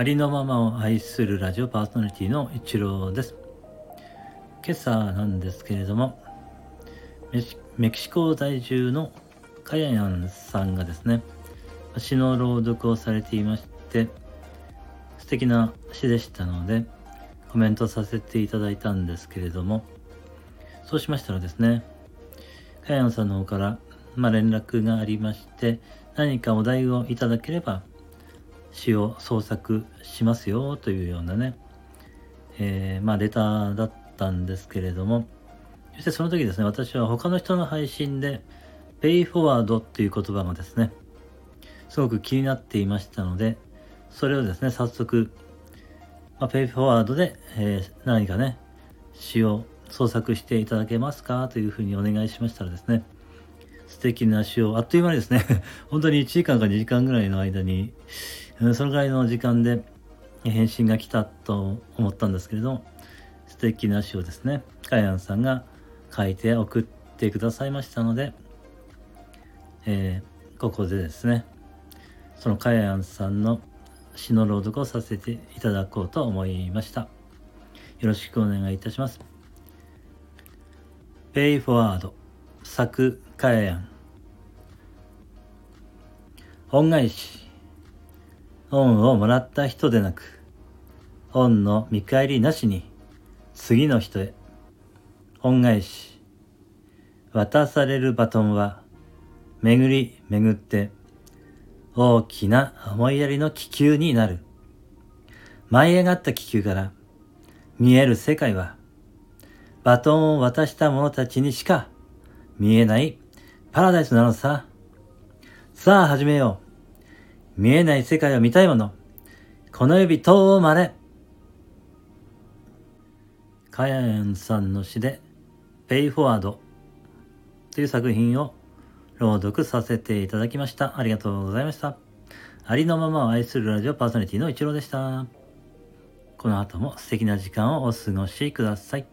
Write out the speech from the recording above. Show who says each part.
Speaker 1: ありのままを愛するラジオパーソナリティの一郎です。今朝なんですけれども、メキシコ在住のカヤヤンさんがですね、詩の朗読をされていまして、素敵な詩でしたので、コメントさせていただいたんですけれども、そうしましたらですね、カヤンさんの方から、まあ、連絡がありまして、何かお題をいただければ、詩を創作しますよというようなね、えー、まあレターだったんですけれども、そしてその時ですね、私は他の人の配信で、ペイフォワードっていう言葉がですね、すごく気になっていましたので、それをですね、早速、まあ、ペイフォワードで、えー、何かね、詩を創作していただけますかというふうにお願いしましたらですね、素敵な詩をあっという間にですね、本当に1時間か2時間ぐらいの間に、そのぐらいの時間で返信が来たと思ったんですけれども、素敵な詩をですね、カヤンさんが書いて送ってくださいましたので、えー、ここでですね、そのカヤンさんの詩の朗読をさせていただこうと思いました。よろしくお願いいたします。ペイフォワード、作カヤン。恩返し。恩をもらった人でなく、恩の見返りなしに、次の人へ、恩返し、渡されるバトンは、巡り巡って、大きな思いやりの気球になる。舞い上がった気球から見える世界は、バトンを渡した者たちにしか見えないパラダイスなのさ。さあ始めよう。見えない世界を見たいもの。この指とまれ。カヤエンさんの詩で、ペイフォワードという作品を朗読させていただきました。ありがとうございました。ありのままを愛するラジオパーソナリティの一郎でした。この後も素敵な時間をお過ごしください。